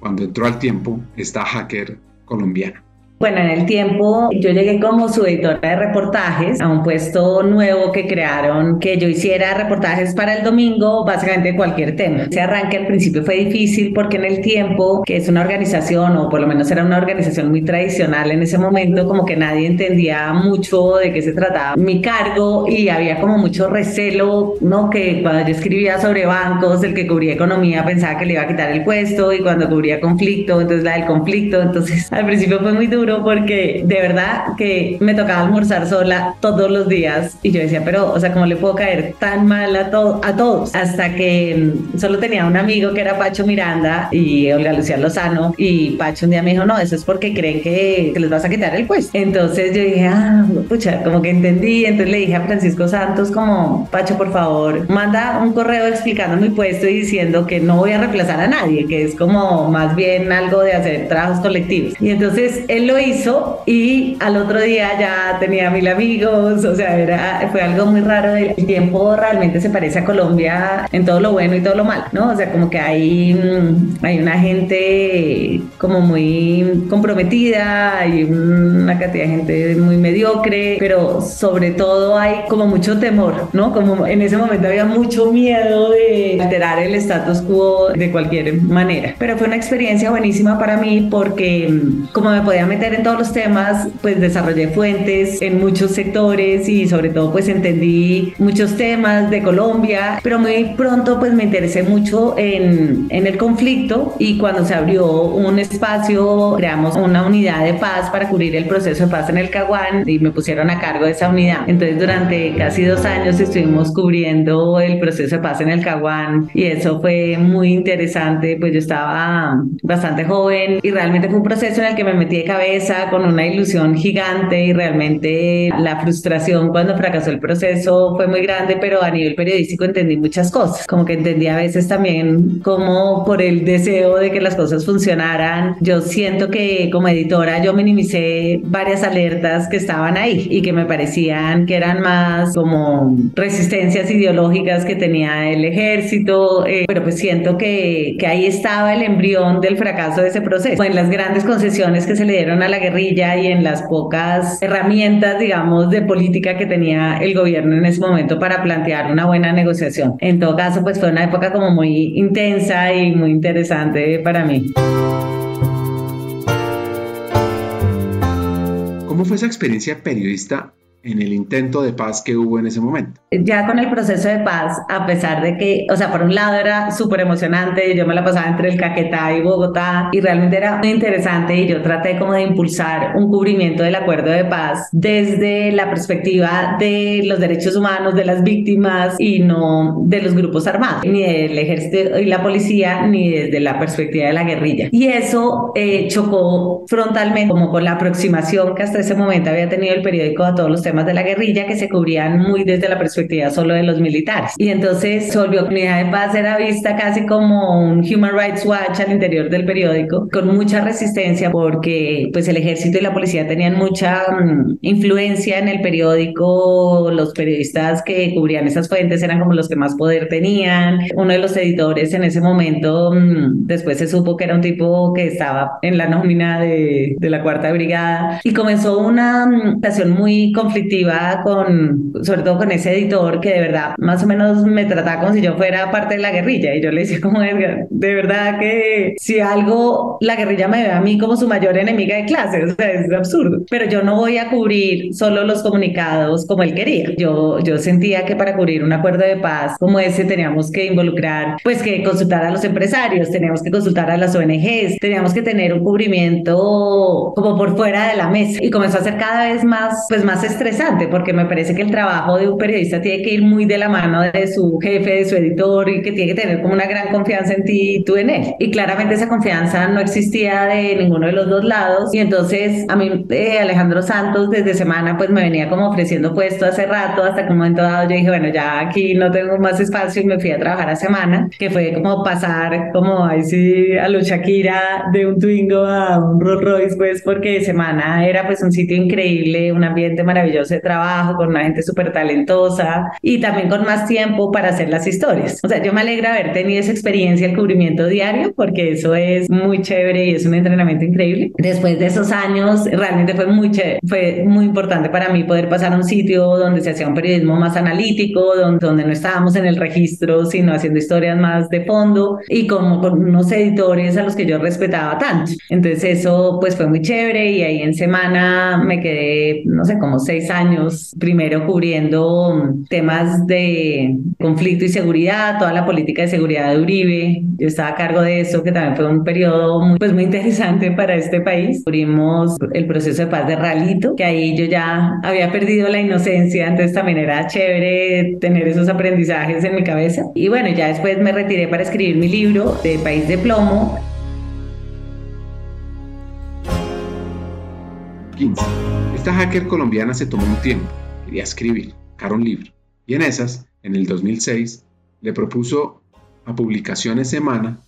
cuando entró al tiempo esta hacker colombiana. Bueno, en el tiempo yo llegué como su editora de reportajes a un puesto nuevo que crearon que yo hiciera reportajes para el domingo, básicamente cualquier tema. Ese arranque al principio fue difícil porque en el tiempo, que es una organización o por lo menos era una organización muy tradicional en ese momento, como que nadie entendía mucho de qué se trataba mi cargo y había como mucho recelo, ¿no? Que cuando yo escribía sobre bancos, el que cubría economía pensaba que le iba a quitar el puesto y cuando cubría conflicto, entonces la del conflicto, entonces al principio fue muy duro porque de verdad que me tocaba almorzar sola todos los días y yo decía, pero, o sea, ¿cómo le puedo caer tan mal a, a todos? Hasta que mm, solo tenía un amigo que era Pacho Miranda y Olga Lucía Lozano y Pacho un día me dijo, no, eso es porque creen que, que les vas a quitar el puesto. Entonces yo dije, ah, pucha, como que entendí, entonces le dije a Francisco Santos como, Pacho, por favor, manda un correo explicando mi puesto y diciendo que no voy a reemplazar a nadie, que es como más bien algo de hacer trabajos colectivos. Y entonces él lo hizo y al otro día ya tenía mil amigos, o sea, era, fue algo muy raro. El tiempo realmente se parece a Colombia en todo lo bueno y todo lo malo, ¿no? O sea, como que hay, mm, hay una gente como muy comprometida, hay una cantidad de gente muy mediocre, pero sobre todo hay como mucho temor, ¿no? Como en ese momento había mucho miedo de alterar el status quo de cualquier manera. Pero fue una experiencia buenísima para mí porque mm, como me podía meter en todos los temas, pues desarrollé fuentes en muchos sectores y sobre todo pues entendí muchos temas de Colombia, pero muy pronto pues me interesé mucho en, en el conflicto y cuando se abrió un espacio, creamos una unidad de paz para cubrir el proceso de paz en el Caguán y me pusieron a cargo de esa unidad. Entonces durante casi dos años estuvimos cubriendo el proceso de paz en el Caguán y eso fue muy interesante, pues yo estaba bastante joven y realmente fue un proceso en el que me metí de cabeza con una ilusión gigante y realmente la frustración cuando fracasó el proceso fue muy grande, pero a nivel periodístico entendí muchas cosas, como que entendí a veces también como por el deseo de que las cosas funcionaran, yo siento que como editora yo minimicé varias alertas que estaban ahí y que me parecían que eran más como resistencias ideológicas que tenía el ejército, eh, pero pues siento que, que ahí estaba el embrión del fracaso de ese proceso, en las grandes concesiones que se le dieron a la guerrilla y en las pocas herramientas, digamos, de política que tenía el gobierno en ese momento para plantear una buena negociación. En todo caso, pues fue una época como muy intensa y muy interesante para mí. ¿Cómo fue esa experiencia periodista en el intento de paz que hubo en ese momento. Ya con el proceso de paz, a pesar de que, o sea, por un lado era súper emocionante, yo me la pasaba entre el Caquetá y Bogotá y realmente era muy interesante y yo traté como de impulsar un cubrimiento del acuerdo de paz desde la perspectiva de los derechos humanos de las víctimas y no de los grupos armados, ni del ejército y la policía, ni desde la perspectiva de la guerrilla. Y eso eh, chocó frontalmente como con la aproximación que hasta ese momento había tenido el periódico a todos los temas de la guerrilla que se cubrían muy desde la perspectiva solo de los militares. Y entonces se volvió Comunidad de Paz era vista casi como un Human Rights Watch al interior del periódico, con mucha resistencia porque pues el ejército y la policía tenían mucha mm, influencia en el periódico, los periodistas que cubrían esas fuentes eran como los que más poder tenían. Uno de los editores en ese momento, mm, después se supo que era un tipo que estaba en la nómina de, de la Cuarta Brigada y comenzó una situación mm, muy conflictiva con, sobre todo con ese editor que de verdad más o menos me trataba como si yo fuera parte de la guerrilla. Y yo le decía como de verdad que si algo la guerrilla me ve a mí como su mayor enemiga de clase, o sea, es absurdo, pero yo no voy a cubrir solo los comunicados como él quería. Yo, yo sentía que para cubrir un acuerdo de paz como ese teníamos que involucrar, pues que consultar a los empresarios, teníamos que consultar a las ONGs, teníamos que tener un cubrimiento como por fuera de la mesa. Y comenzó a ser cada vez más, pues más estresante porque me parece que el trabajo de un periodista tiene que ir muy de la mano de su jefe, de su editor y que tiene que tener como una gran confianza en ti y tú en él. Y claramente esa confianza no existía de ninguno de los dos lados y entonces a mí eh, Alejandro Santos desde semana pues me venía como ofreciendo puesto hace rato hasta que un momento dado yo dije bueno ya aquí no tengo más espacio y me fui a trabajar a semana que fue como pasar como ahí sí a los Shakira de un Twingo a un Rolls Royce pues porque semana era pues un sitio increíble, un ambiente maravilloso maravilloso de trabajo, con una gente súper talentosa y también con más tiempo para hacer las historias. O sea, yo me alegra haber tenido esa experiencia, el cubrimiento diario, porque eso es muy chévere y es un entrenamiento increíble. Después de esos años, realmente fue muy chévere, fue muy importante para mí poder pasar a un sitio donde se hacía un periodismo más analítico, donde, donde no estábamos en el registro, sino haciendo historias más de fondo y como con unos editores a los que yo respetaba tanto. Entonces eso pues fue muy chévere y ahí en semana me quedé, no sé, como seis años, primero cubriendo temas de conflicto y seguridad, toda la política de seguridad de Uribe. Yo estaba a cargo de eso, que también fue un periodo muy, pues, muy interesante para este país. Cubrimos el proceso de paz de Ralito, que ahí yo ya había perdido la inocencia, entonces también era chévere tener esos aprendizajes en mi cabeza. Y bueno, ya después me retiré para escribir mi libro de País de Plomo. 15. Esta hacker colombiana se tomó un tiempo, quería escribir, sacar un libro. Y en esas, en el 2006, le propuso a Publicaciones Semana,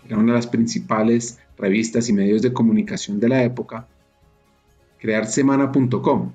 que era una de las principales revistas y medios de comunicación de la época, crear semana.com,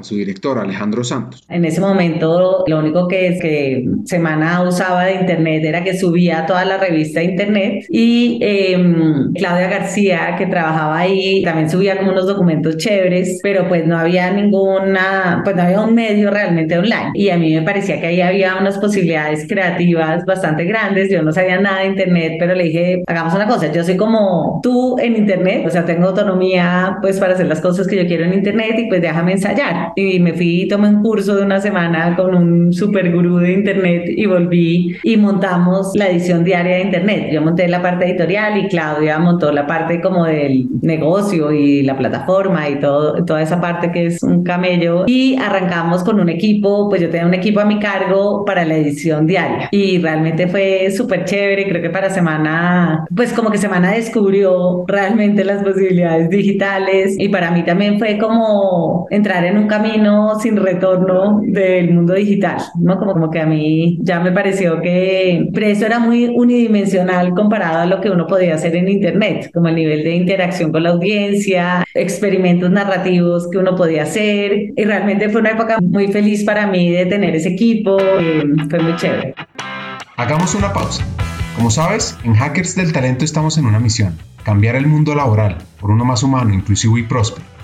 a su director, Alejandro Santos. En ese momento, lo único que, que Semana usaba de Internet era que subía toda la revista a Internet y em, Claudia García, que trabajaba ahí, también subía como unos documentos chéveres, pero pues no había ninguna, pues no había un medio realmente online. Y a mí me parecía que ahí había unas posibilidades creativas bastante grandes. Yo no sabía nada de Internet, pero le dije, hagamos una cosa, yo soy como tú en Internet, o sea, tengo autonomía pues para hacer las cosas que yo quiero en Internet y pues déjame ensayar y me fui y tomé un curso de una semana con un super gurú de internet y volví y montamos la edición diaria de internet. Yo monté la parte editorial y Claudia montó la parte como del negocio y la plataforma y todo, toda esa parte que es un camello y arrancamos con un equipo, pues yo tenía un equipo a mi cargo para la edición diaria y realmente fue súper chévere, creo que para semana, pues como que semana descubrió realmente las posibilidades digitales y para mí también fue como entrar en un camino camino sin retorno del mundo digital, ¿no? Como, como que a mí ya me pareció que eso era muy unidimensional comparado a lo que uno podía hacer en Internet, como el nivel de interacción con la audiencia, experimentos narrativos que uno podía hacer. Y realmente fue una época muy feliz para mí de tener ese equipo, fue muy chévere. Hagamos una pausa. Como sabes, en Hackers del Talento estamos en una misión, cambiar el mundo laboral por uno más humano, inclusivo y próspero.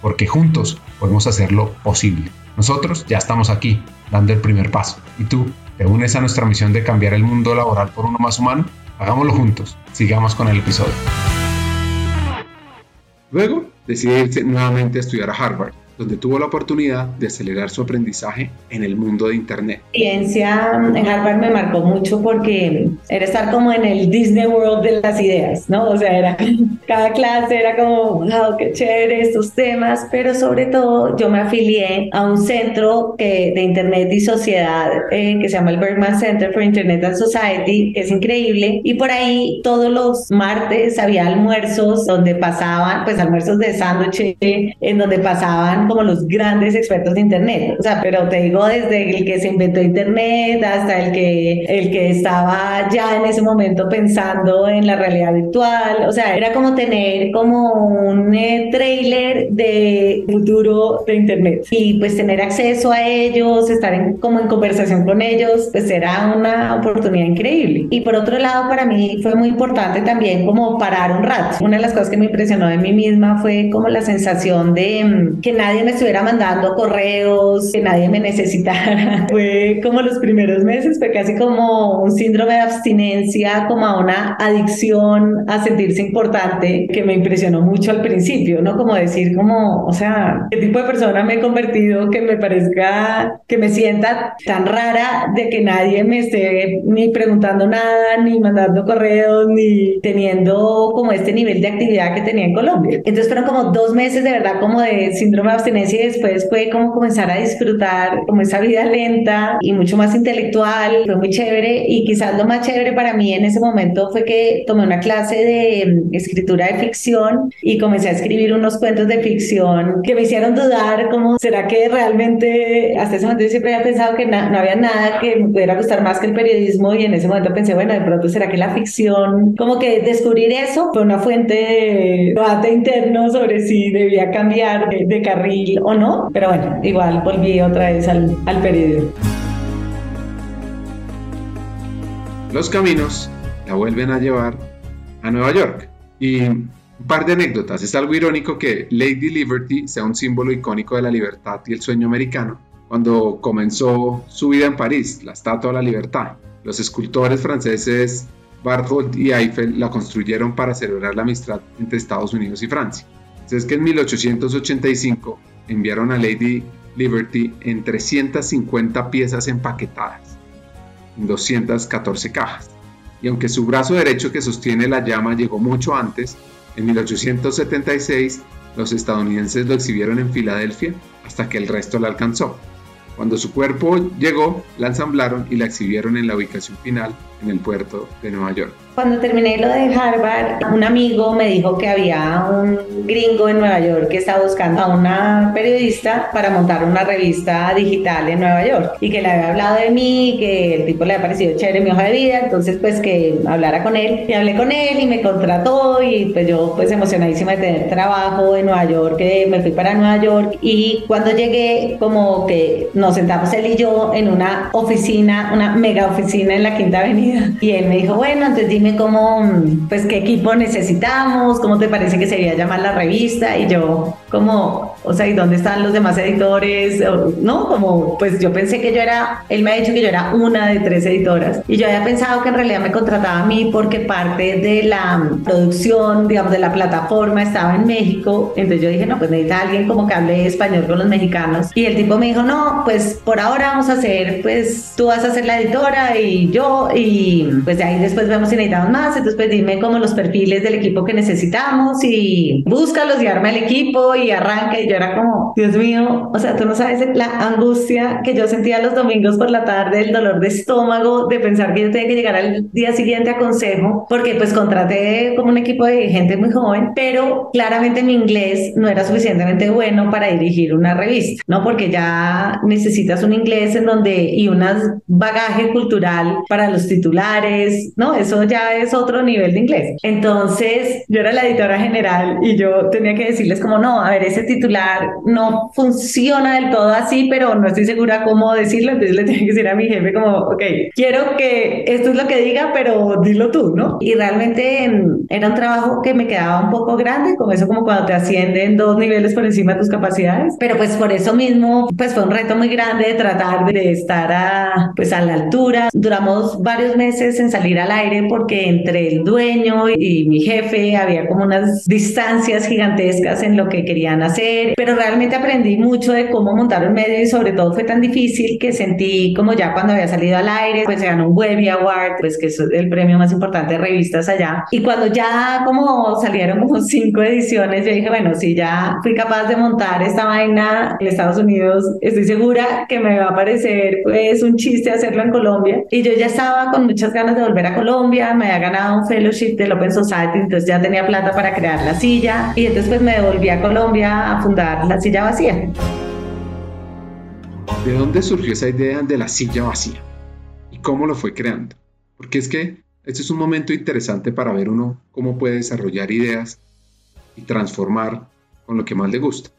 porque juntos podemos hacerlo posible. Nosotros ya estamos aquí, dando el primer paso. ¿Y tú? ¿Te unes a nuestra misión de cambiar el mundo laboral por uno más humano? Hagámoslo juntos. Sigamos con el episodio. Luego, decidí nuevamente a estudiar a Harvard donde tuvo la oportunidad de acelerar su aprendizaje en el mundo de Internet. La experiencia en Harvard me marcó mucho porque era estar como en el Disney World de las ideas, ¿no? O sea, era, cada clase era como, wow, qué chévere estos temas, pero sobre todo yo me afilié a un centro que, de Internet y Sociedad eh, que se llama el Bergman Center for Internet and Society, que es increíble, y por ahí todos los martes había almuerzos donde pasaban, pues almuerzos de sándwich, en donde pasaban como los grandes expertos de Internet. O sea, pero te digo desde el que se inventó Internet hasta el que, el que estaba ya en ese momento pensando en la realidad virtual. O sea, era como tener como un eh, trailer de futuro de Internet. Y pues tener acceso a ellos, estar en, como en conversación con ellos, pues era una oportunidad increíble. Y por otro lado, para mí fue muy importante también como parar un rato. Una de las cosas que me impresionó de mí misma fue como la sensación de mm, que nadie me estuviera mandando correos, que nadie me necesitara. fue como los primeros meses, fue casi como un síndrome de abstinencia, como a una adicción a sentirse importante, que me impresionó mucho al principio, ¿no? Como decir, como, o sea, ¿qué tipo de persona me he convertido que me parezca, que me sienta tan rara de que nadie me esté ni preguntando nada, ni mandando correos, ni teniendo como este nivel de actividad que tenía en Colombia? Entonces fueron como dos meses de verdad como de síndrome abstinencia y después fue como comenzar a disfrutar como esa vida lenta y mucho más intelectual, fue muy chévere y quizás lo más chévere para mí en ese momento fue que tomé una clase de mm, escritura de ficción y comencé a escribir unos cuentos de ficción que me hicieron dudar como, ¿será que realmente hasta ese momento yo siempre había pensado que no había nada que me pudiera gustar más que el periodismo y en ese momento pensé, bueno, de pronto será que la ficción, como que descubrir eso fue una fuente de debate interno sobre si debía cambiar de, o no, pero bueno, igual volví otra vez al, al periodismo. Los caminos la vuelven a llevar a Nueva York y un par de anécdotas. Es algo irónico que Lady Liberty sea un símbolo icónico de la libertad y el sueño americano. Cuando comenzó su vida en París, la Estatua de la Libertad, los escultores franceses Barthold y Eiffel la construyeron para celebrar la amistad entre Estados Unidos y Francia. Es que en 1885 enviaron a Lady Liberty en 350 piezas empaquetadas, en 214 cajas. Y aunque su brazo derecho que sostiene la llama llegó mucho antes, en 1876, los estadounidenses lo exhibieron en Filadelfia hasta que el resto la alcanzó. Cuando su cuerpo llegó, la ensamblaron y la exhibieron en la ubicación final en el puerto de Nueva York. Cuando terminé lo de Harvard, un amigo me dijo que había un gringo en Nueva York que estaba buscando a una periodista para montar una revista digital en Nueva York y que le había hablado de mí, que el tipo le había parecido chévere mi hoja de vida, entonces pues que hablara con él. Y hablé con él y me contrató y pues yo pues emocionadísima de tener trabajo en Nueva York, que me fui para Nueva York y cuando llegué como que nos sentamos él y yo en una oficina, una mega oficina en la Quinta Avenida. Y él me dijo, bueno, entonces dime cómo, pues qué equipo necesitamos, cómo te parece que sería llamar la revista y yo como, o sea, ¿y dónde están los demás editores? No, como, pues yo pensé que yo era, él me ha dicho que yo era una de tres editoras. Y yo había pensado que en realidad me contrataba a mí porque parte de la producción, digamos, de la plataforma estaba en México, entonces yo dije, no, pues necesita alguien como que hable español con los mexicanos y el tipo me dijo, no, pues por ahora vamos a hacer, pues tú vas a ser la editora y yo y pues de ahí después vemos si necesitamos más, entonces pues dime como los perfiles del equipo que necesitamos y búscalos y arma el equipo y arranca y yo era como, Dios mío, o sea, tú no sabes la angustia que yo sentía los domingos por la tarde, el dolor de estómago de pensar que yo tenía que llegar al día siguiente a consejo, porque pues contraté como un equipo de gente muy joven, pero claramente mi inglés no era suficientemente bueno para dirigir una revista, ¿no? Porque ya necesitas un inglés en donde y un bagaje cultural para los titulares, ¿no? Eso ya es otro nivel de inglés. Entonces, yo era la editora general y yo tenía que decirles como, no, a ver, ese titular no funciona del todo así, pero no estoy segura cómo decirlo, entonces le tengo que decir a mi jefe como, ok, quiero que esto es lo que diga, pero dilo tú, ¿no? Y realmente mm, era un trabajo que me quedaba un poco grande, como eso como cuando te ascienden dos niveles por encima de tus capacidades, pero pues por eso mismo, pues fue un reto muy grande de tratar de estar a, pues a la altura. Duramos varios meses en salir al aire porque entre el dueño y mi jefe había como unas distancias gigantescas en lo que querían hacer, pero realmente aprendí mucho de cómo montar un medio y sobre todo fue tan difícil que sentí como ya cuando había salido al aire, pues se ganó un Webby Award, pues que es el premio más importante de revistas allá. Y cuando ya como salieron como cinco ediciones, yo dije, bueno, si ya fui capaz de montar esta vaina en Estados Unidos, estoy segura que me va a parecer pues un chiste hacerlo en Colombia. Y yo ya estaba con muchas ganas de volver a Colombia, me había ganado un fellowship del Open Society, entonces ya tenía plata para crear la silla y entonces pues me devolví a Colombia a fundar la silla vacía. ¿De dónde surgió esa idea de la silla vacía? ¿Y cómo lo fue creando? Porque es que este es un momento interesante para ver uno cómo puede desarrollar ideas y transformar con lo que más le gusta.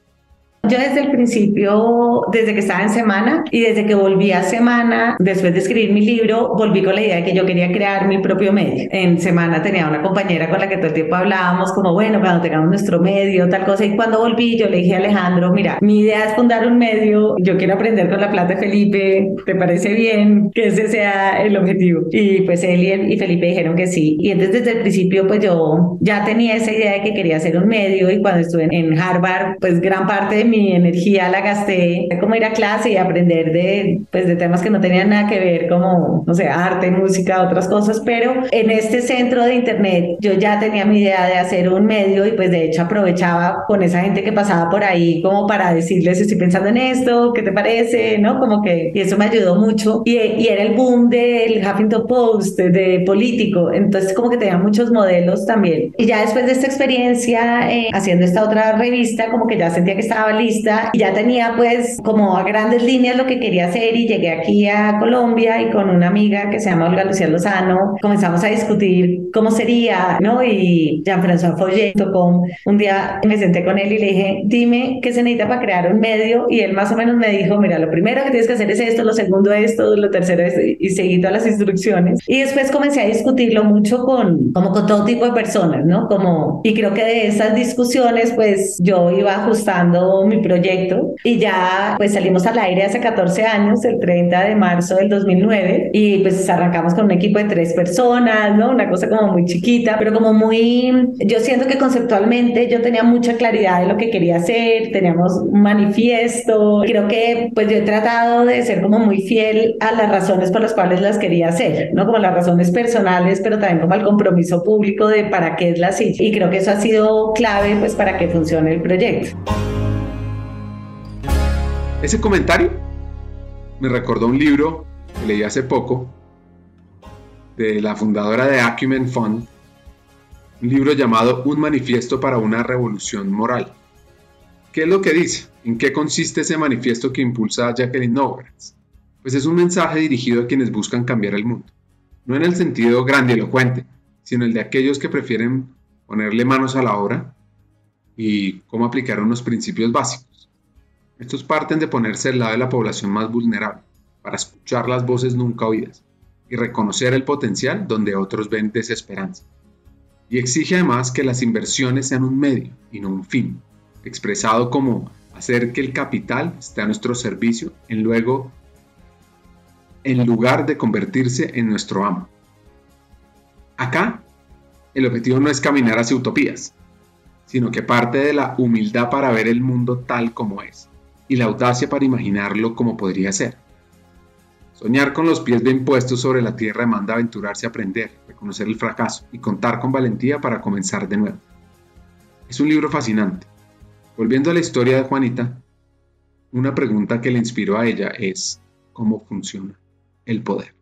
Yo desde el principio, desde que estaba en Semana y desde que volví a Semana, después de escribir mi libro, volví con la idea de que yo quería crear mi propio medio. En Semana tenía una compañera con la que todo el tiempo hablábamos como, bueno, cuando tengamos nuestro medio, tal cosa. Y cuando volví, yo le dije a Alejandro, mira, mi idea es fundar un medio, yo quiero aprender con la plata de Felipe, ¿te parece bien que ese sea el objetivo? Y pues él y, Felipe dijeron que sí. Y entonces desde el principio, pues yo ya tenía esa idea de que quería hacer un medio y cuando estuve en Harvard, pues gran parte de mi energía la gasté como ir a clase y aprender de, pues, de temas que no tenían nada que ver, como, no sé, arte, música, otras cosas, pero en este centro de internet yo ya tenía mi idea de hacer un medio y pues de hecho aprovechaba con esa gente que pasaba por ahí como para decirles estoy pensando en esto, ¿qué te parece? ¿No? Como que, y eso me ayudó mucho. Y, y era el boom del Huffington Post, de político, entonces como que tenía muchos modelos también. Y ya después de esta experiencia eh, haciendo esta otra revista, como que ya sentía que estaba lista y ya tenía pues como a grandes líneas lo que quería hacer y llegué aquí a Colombia y con una amiga que se llama Olga Lucía Lozano comenzamos a discutir cómo sería, ¿no? Y Jean-François Follet tocó, un día me senté con él y le dije, dime qué se necesita para crear un medio y él más o menos me dijo, mira, lo primero que tienes que hacer es esto, lo segundo esto, lo tercero es y seguí todas las instrucciones. Y después comencé a discutirlo mucho con, como con todo tipo de personas, ¿no? Como, y creo que de esas discusiones, pues yo iba ajustando mi proyecto y ya, pues salimos al aire hace 14 años, el 30 de marzo del 2009, y pues arrancamos con un equipo de tres personas, ¿no? Una cosa como muy chiquita, pero como muy, yo siento que conceptualmente yo tenía mucha claridad de lo que quería hacer, teníamos un manifiesto, creo que pues yo he tratado de ser como muy fiel a las razones por las cuales las quería hacer, ¿no? Como las razones personales, pero también como el compromiso público de para qué es la silla. Y creo que eso ha sido clave pues para que funcione el proyecto. Ese comentario me recordó un libro que leí hace poco de la fundadora de Acumen Fund, un libro llamado Un manifiesto para una revolución moral. ¿Qué es lo que dice? ¿En qué consiste ese manifiesto que impulsa a Jacqueline Novogratz? Pues es un mensaje dirigido a quienes buscan cambiar el mundo, no en el sentido grandilocuente, sino el de aquellos que prefieren ponerle manos a la obra y cómo aplicar unos principios básicos. Estos parten de ponerse al lado de la población más vulnerable, para escuchar las voces nunca oídas y reconocer el potencial donde otros ven desesperanza. Y exige además que las inversiones sean un medio y no un fin, expresado como hacer que el capital esté a nuestro servicio en luego en lugar de convertirse en nuestro amo. Acá, el objetivo no es caminar hacia utopías, sino que parte de la humildad para ver el mundo tal como es y la audacia para imaginarlo como podría ser. Soñar con los pies bien puestos sobre la tierra demanda aventurarse a aprender, reconocer el fracaso y contar con valentía para comenzar de nuevo. Es un libro fascinante. Volviendo a la historia de Juanita, una pregunta que le inspiró a ella es, ¿cómo funciona el poder?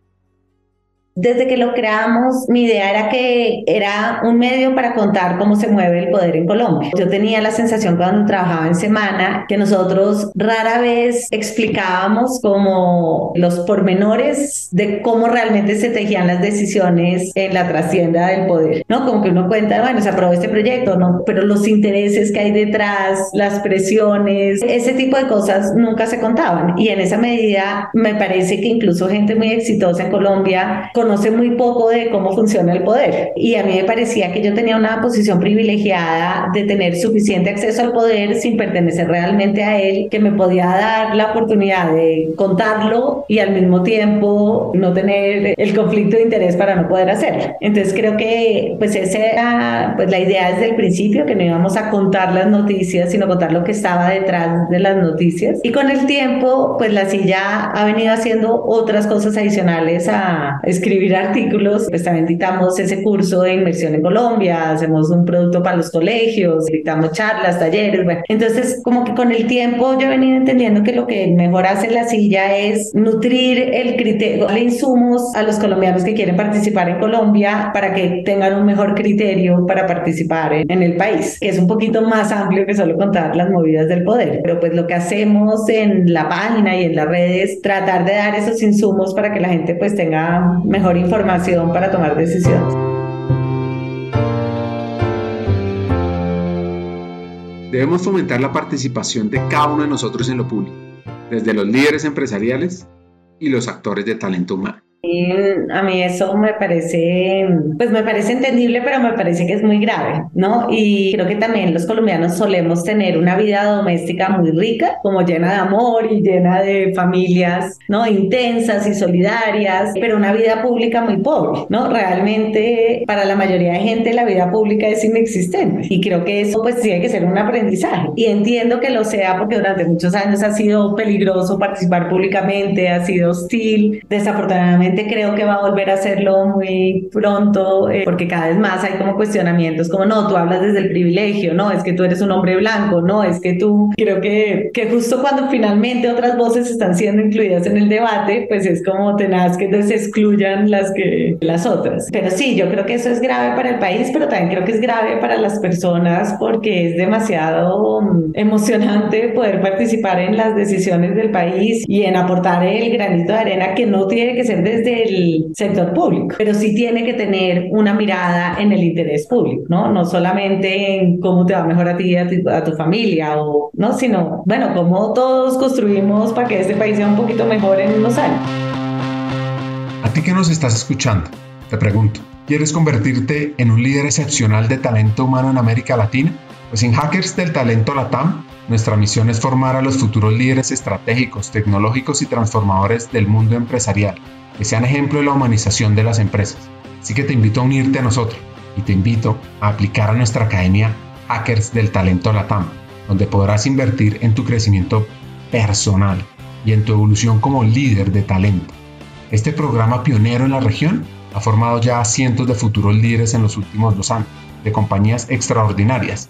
Desde que lo creamos, mi idea era que era un medio para contar cómo se mueve el poder en Colombia. Yo tenía la sensación cuando trabajaba en semana que nosotros rara vez explicábamos como los pormenores de cómo realmente se tejían las decisiones en la trascienda del poder, ¿no? Como que uno cuenta, bueno, se aprobó este proyecto, ¿no? Pero los intereses que hay detrás, las presiones, ese tipo de cosas nunca se contaban. Y en esa medida me parece que incluso gente muy exitosa en Colombia con conoce muy poco de cómo funciona el poder. Y a mí me parecía que yo tenía una posición privilegiada de tener suficiente acceso al poder sin pertenecer realmente a él, que me podía dar la oportunidad de contarlo y al mismo tiempo no tener el conflicto de interés para no poder hacerlo. Entonces creo que pues esa era pues la idea desde el principio, que no íbamos a contar las noticias, sino contar lo que estaba detrás de las noticias. Y con el tiempo, pues la silla ha venido haciendo otras cosas adicionales a escribir escribir artículos, pues también dictamos ese curso de inversión en Colombia, hacemos un producto para los colegios, dictamos charlas, talleres, bueno. Entonces, como que con el tiempo yo he venido entendiendo que lo que mejor hace la silla es nutrir el criterio, darle insumos a los colombianos que quieren participar en Colombia para que tengan un mejor criterio para participar en, en el país, que es un poquito más amplio que solo contar las movidas del poder. Pero pues lo que hacemos en la página y en las redes, tratar de dar esos insumos para que la gente pues tenga mejor información para tomar decisiones. Debemos fomentar la participación de cada uno de nosotros en lo público, desde los líderes empresariales y los actores de talento humano. A mí eso me parece, pues me parece entendible, pero me parece que es muy grave, ¿no? Y creo que también los colombianos solemos tener una vida doméstica muy rica, como llena de amor y llena de familias, ¿no? Intensas y solidarias, pero una vida pública muy pobre, ¿no? Realmente para la mayoría de gente la vida pública es inexistente y creo que eso pues tiene que ser un aprendizaje y entiendo que lo sea porque durante muchos años ha sido peligroso participar públicamente, ha sido hostil, desafortunadamente creo que va a volver a hacerlo muy pronto, eh, porque cada vez más hay como cuestionamientos, como no, tú hablas desde el privilegio, no, es que tú eres un hombre blanco, no, es que tú, creo que, que justo cuando finalmente otras voces están siendo incluidas en el debate, pues es como tenaz que se excluyan las que las otras. Pero sí, yo creo que eso es grave para el país, pero también creo que es grave para las personas porque es demasiado mm, emocionante poder participar en las decisiones del país y en aportar el granito de arena que no tiene que ser desde el sector público, pero sí tiene que tener una mirada en el interés público, ¿no? No solamente en cómo te va mejor a ti y a tu, familia, o, ¿no? Sino, bueno, cómo todos construimos para que este país sea un poquito mejor en unos años. A ti que nos estás escuchando, te pregunto, ¿quieres convertirte en un líder excepcional de talento humano en América Latina? Pues en Hackers del Talento Latam, nuestra misión es formar a los futuros líderes estratégicos, tecnológicos y transformadores del mundo empresarial que sean ejemplo de la humanización de las empresas. Así que te invito a unirte a nosotros y te invito a aplicar a nuestra academia Hackers del Talento Latam, donde podrás invertir en tu crecimiento personal y en tu evolución como líder de talento. Este programa pionero en la región ha formado ya a cientos de futuros líderes en los últimos dos años, de compañías extraordinarias.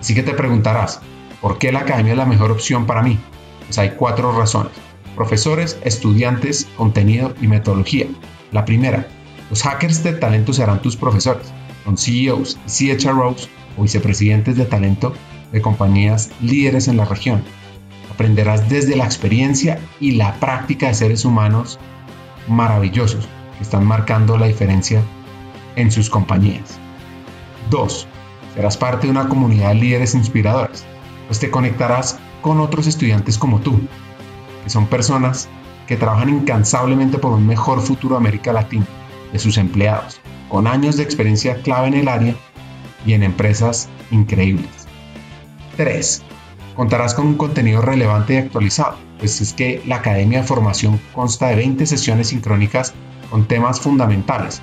Así que te preguntarás, ¿por qué la academia es la mejor opción para mí? Pues hay cuatro razones profesores, estudiantes, contenido y metodología. La primera, los hackers de talento serán tus profesores, son CEOs CHROs o vicepresidentes de talento de compañías líderes en la región. Aprenderás desde la experiencia y la práctica de seres humanos maravillosos que están marcando la diferencia en sus compañías. 2. Serás parte de una comunidad de líderes inspiradores, pues te conectarás con otros estudiantes como tú, que son personas que trabajan incansablemente por un mejor futuro de América Latina, de sus empleados, con años de experiencia clave en el área y en empresas increíbles. 3. Contarás con un contenido relevante y actualizado, pues es que la Academia de Formación consta de 20 sesiones sincrónicas con temas fundamentales,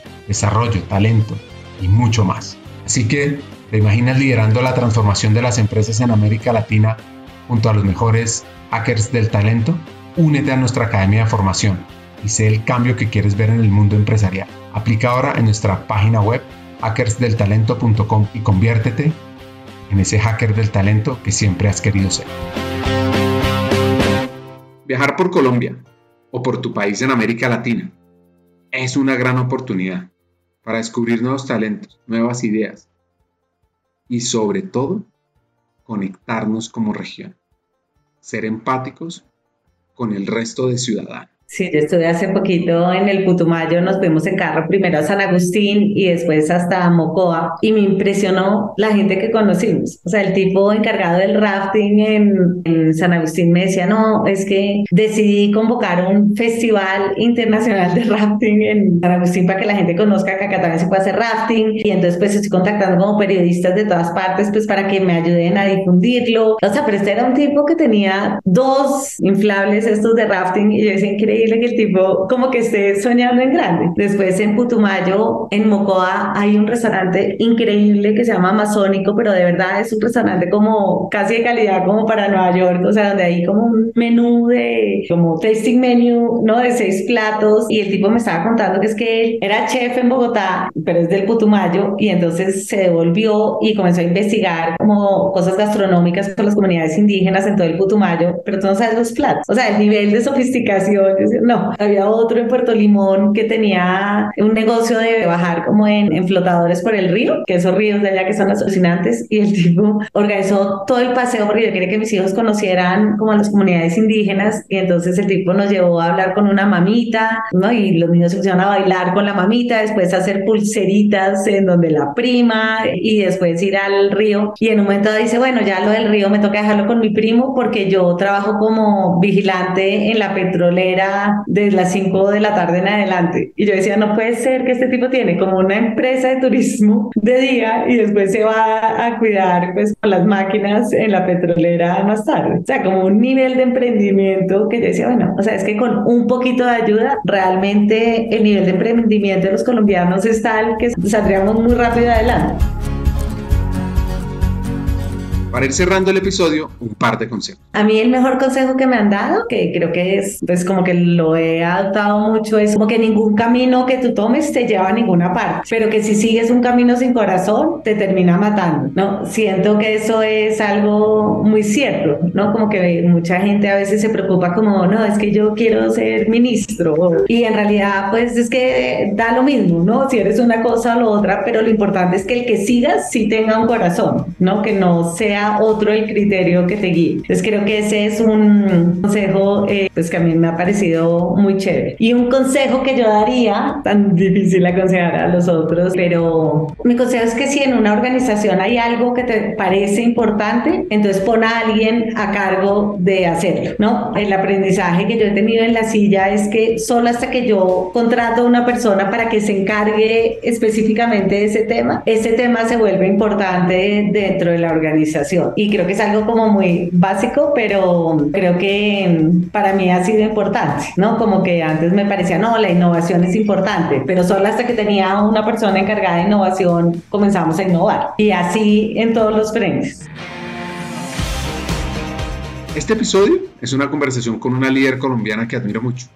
desarrollo, talento y mucho más. Así que, ¿te imaginas liderando la transformación de las empresas en América Latina junto a los mejores hackers del talento, únete a nuestra academia de formación y sé el cambio que quieres ver en el mundo empresarial. Aplica ahora en nuestra página web hackersdeltalento.com y conviértete en ese hacker del talento que siempre has querido ser. Viajar por Colombia o por tu país en América Latina es una gran oportunidad para descubrir nuevos talentos, nuevas ideas y sobre todo conectarnos como región ser empáticos con el resto de ciudadanos. Sí, yo estuve hace poquito en el Putumayo, nos fuimos en carro primero a San Agustín y después hasta Mocoa y me impresionó la gente que conocimos. O sea, el tipo encargado del rafting en, en San Agustín me decía, no, es que decidí convocar un festival internacional de rafting en San Agustín para que la gente conozca que acá también se puede hacer rafting y entonces pues estoy contactando como periodistas de todas partes pues para que me ayuden a difundirlo. O sea, pero este era un tipo que tenía dos inflables estos de rafting y yo decía, increíble que el tipo como que esté soñando en grande. Después en Putumayo, en Mocoa, hay un restaurante increíble que se llama Amazónico, pero de verdad es un restaurante como casi de calidad como para Nueva York, o sea, donde hay como un menú de como tasting menu, ¿no? De seis platos y el tipo me estaba contando que es que él era chef en Bogotá, pero es del Putumayo y entonces se devolvió y comenzó a investigar como cosas gastronómicas con las comunidades indígenas en todo el Putumayo, pero tú no sabes los platos, o sea, el nivel de sofisticación No, había otro en Puerto Limón que tenía un negocio de bajar como en, flotadores por el río, que esos ríos de allá que son alucinantes, y el tipo organizó todo el paseo porque yo quería que mis hijos conocieran como a las comunidades indígenas, y entonces el tipo nos llevó a hablar con una mamita, ¿no? Y los niños se pusieron a bailar con la mamita, después a hacer pulseritas en donde la prima, y después ir al río, y en un momento dice, bueno, ya lo del río me toca dejarlo con mi primo porque yo trabajo como vigilante en la petrolera de las 5 de la tarde en adelante. Y yo decía, no puede ser que este tipo tiene como una empresa de turismo de día y después se va a cuidar pues con las máquinas en la petrolera más tarde. O sea, como un nivel de emprendimiento que yo decía, bueno, o sea, es que con un poquito de ayuda, realmente el nivel de emprendimiento de los colombianos es tal que saldríamos muy rápido adelante. Para ir cerrando el episodio, un par de consejos. A mí el mejor consejo que me han dado, que creo que es pues como que lo he adoptado mucho, es como que ningún camino que tú tomes te lleva a ninguna parte, pero que si sigues un camino sin corazón te termina matando, ¿no? Siento que eso es algo muy cierto, ¿no? Como que mucha gente a veces se preocupa como, no, es que yo quiero ser ministro y en realidad pues es que da lo mismo, ¿no? Si eres una cosa o lo otra, pero lo importante es que el que sigas sí tenga un corazón, ¿no? Que no sea otro el criterio que te guíe. Entonces creo que ese es un consejo eh, pues que a mí me ha parecido muy chévere. Y un consejo que yo daría, tan difícil aconsejar a los otros, pero mi consejo es que si en una organización hay algo que te parece importante, entonces pon a alguien a cargo de hacerlo, ¿no? El aprendizaje que yo he tenido en la silla es que solo hasta que yo contrato a una persona para que se encargue específicamente de ese tema, ese tema se vuelve importante dentro de la organización. Y creo que es algo como muy básico, pero creo que para mí ha sido importante, ¿no? Como que antes me parecía, no, la innovación es importante, pero solo hasta que tenía una persona encargada de innovación comenzamos a innovar. Y así en todos los frentes. Este episodio es una conversación con una líder colombiana que admiro mucho,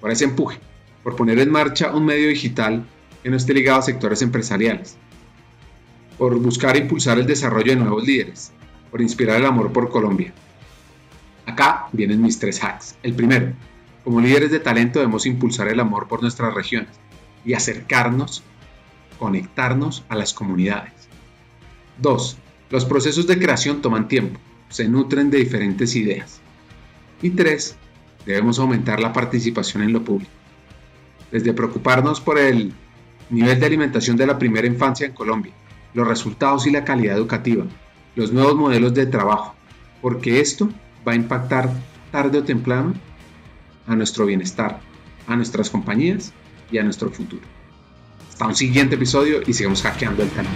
por ese empuje, por poner en marcha un medio digital que no esté ligado a sectores empresariales, por buscar impulsar el desarrollo de nuevos líderes, por inspirar el amor por Colombia. Acá vienen mis tres hacks. El primero, como líderes de talento debemos impulsar el amor por nuestras regiones y acercarnos, conectarnos a las comunidades. Dos, los procesos de creación toman tiempo, se nutren de diferentes ideas. Y tres, debemos aumentar la participación en lo público. Desde preocuparnos por el nivel de alimentación de la primera infancia en Colombia, los resultados y la calidad educativa, los nuevos modelos de trabajo, porque esto va a impactar tarde o temprano a nuestro bienestar, a nuestras compañías y a nuestro futuro. Hasta un siguiente episodio y sigamos hackeando el canal.